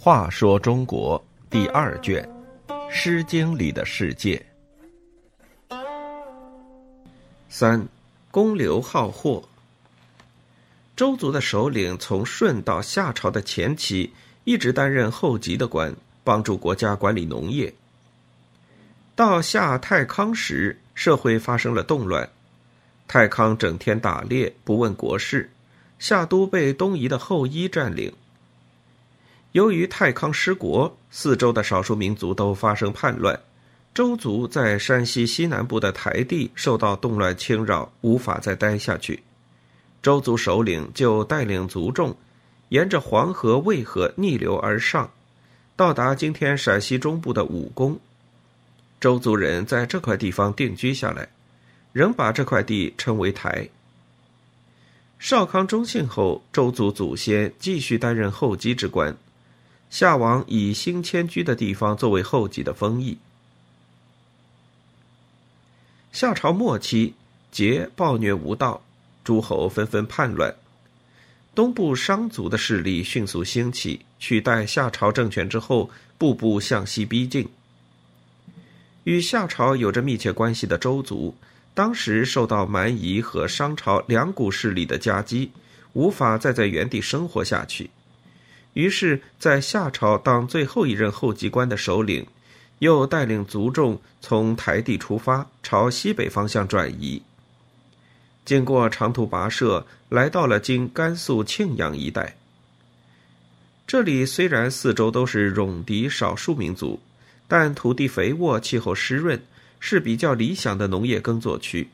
话说中国第二卷，《诗经》里的世界。三，公刘好货。周族的首领从舜到夏朝的前期，一直担任后级的官，帮助国家管理农业。到夏太康时，社会发生了动乱，太康整天打猎，不问国事，夏都被东夷的后羿占领。由于太康失国，四周的少数民族都发生叛乱，周族在山西西南部的台地受到动乱侵扰，无法再待下去。周族首领就带领族众，沿着黄河、渭河逆流而上，到达今天陕西中部的武功。周族人在这块地方定居下来，仍把这块地称为台。少康中兴后，周族祖先继续担任后继之官。夏王以新迁居的地方作为后继的封邑。夏朝末期，桀暴虐无道，诸侯纷纷叛乱，东部商族的势力迅速兴起，取代夏朝政权之后，步步向西逼近。与夏朝有着密切关系的周族，当时受到蛮夷和商朝两股势力的夹击，无法再在原地生活下去。于是，在夏朝当最后一任后继官的首领，又带领族众从台地出发，朝西北方向转移。经过长途跋涉，来到了今甘肃庆阳一带。这里虽然四周都是戎狄少数民族，但土地肥沃，气候湿润，是比较理想的农业耕作区。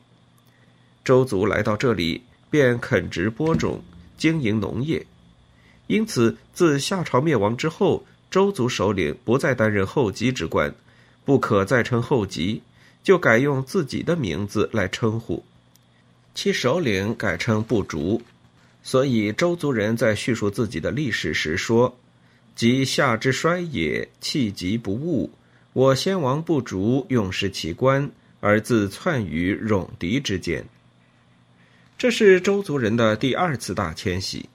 周族来到这里，便垦植播种，经营农业。因此，自夏朝灭亡之后，周族首领不再担任后继之官，不可再称后继，就改用自己的名字来称呼，其首领改称不竹。所以，周族人在叙述自己的历史时说：“即夏之衰也，气急不悟。我先王不竹，用事其官，而自窜于戎狄之间。”这是周族人的第二次大迁徙。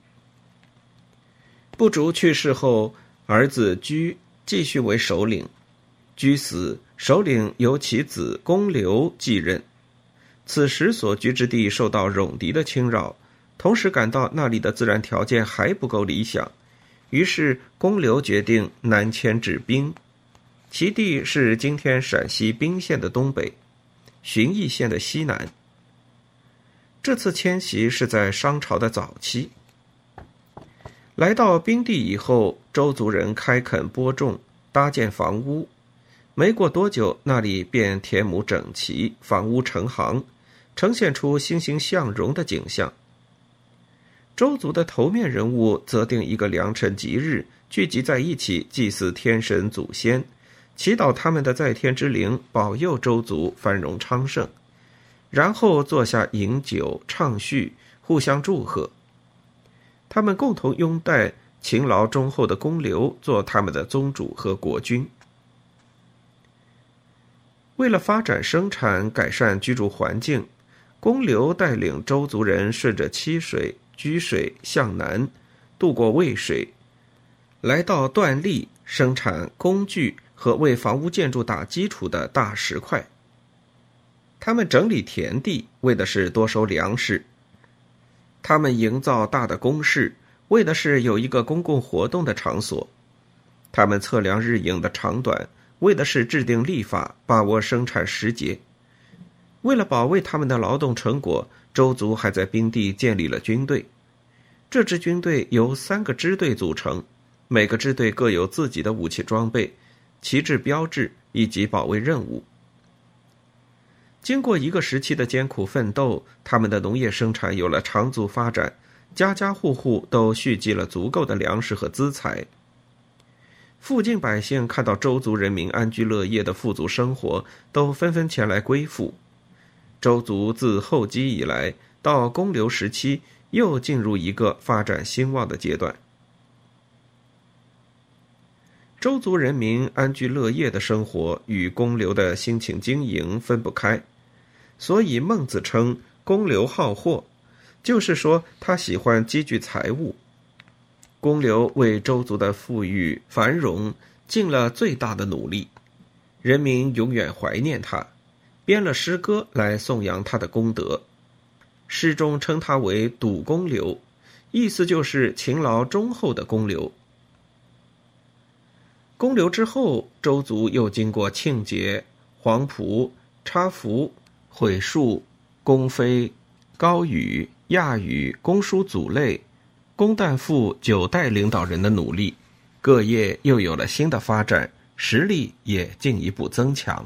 不竹去世后，儿子居继续为首领。居死，首领由其子公刘继任。此时所居之地受到戎狄的侵扰，同时感到那里的自然条件还不够理想，于是公刘决定南迁至兵，其地是今天陕西彬县的东北，旬邑县的西南。这次迁徙是在商朝的早期。来到冰地以后，周族人开垦播种，搭建房屋。没过多久，那里便田亩整齐，房屋成行，呈现出欣欣向荣的景象。周族的头面人物择定一个良辰吉日，聚集在一起祭祀天神祖先，祈祷他们的在天之灵保佑周族繁荣昌盛，然后坐下饮酒畅叙，互相祝贺。他们共同拥戴勤劳忠厚的公刘做他们的宗主和国君。为了发展生产、改善居住环境，公刘带领周族人顺着七水、居水向南，渡过渭水，来到段利生产工具和为房屋建筑打基础的大石块。他们整理田地，为的是多收粮食。他们营造大的工事，为的是有一个公共活动的场所；他们测量日影的长短，为的是制定立法，把握生产时节。为了保卫他们的劳动成果，周族还在兵地建立了军队。这支军队由三个支队组成，每个支队各有自己的武器装备、旗帜标志以及保卫任务。经过一个时期的艰苦奋斗，他们的农业生产有了长足发展，家家户户都蓄积了足够的粮食和资财。附近百姓看到周族人民安居乐业的富足生活，都纷纷前来归附。周族自后姬以来到公刘时期，又进入一个发展兴旺的阶段。周族人民安居乐业的生活与公刘的辛勤经营分不开。所以孟子称公刘好货，就是说他喜欢积聚财物。公刘为周族的富裕繁荣尽了最大的努力，人民永远怀念他，编了诗歌来颂扬他的功德。诗中称他为“笃公刘”，意思就是勤劳忠厚的公刘。公刘之后，周族又经过庆节、黄埔、插符、毁树、公妃、高宇、亚宇、公叔祖类。公旦父九代领导人的努力，各业又有了新的发展，实力也进一步增强。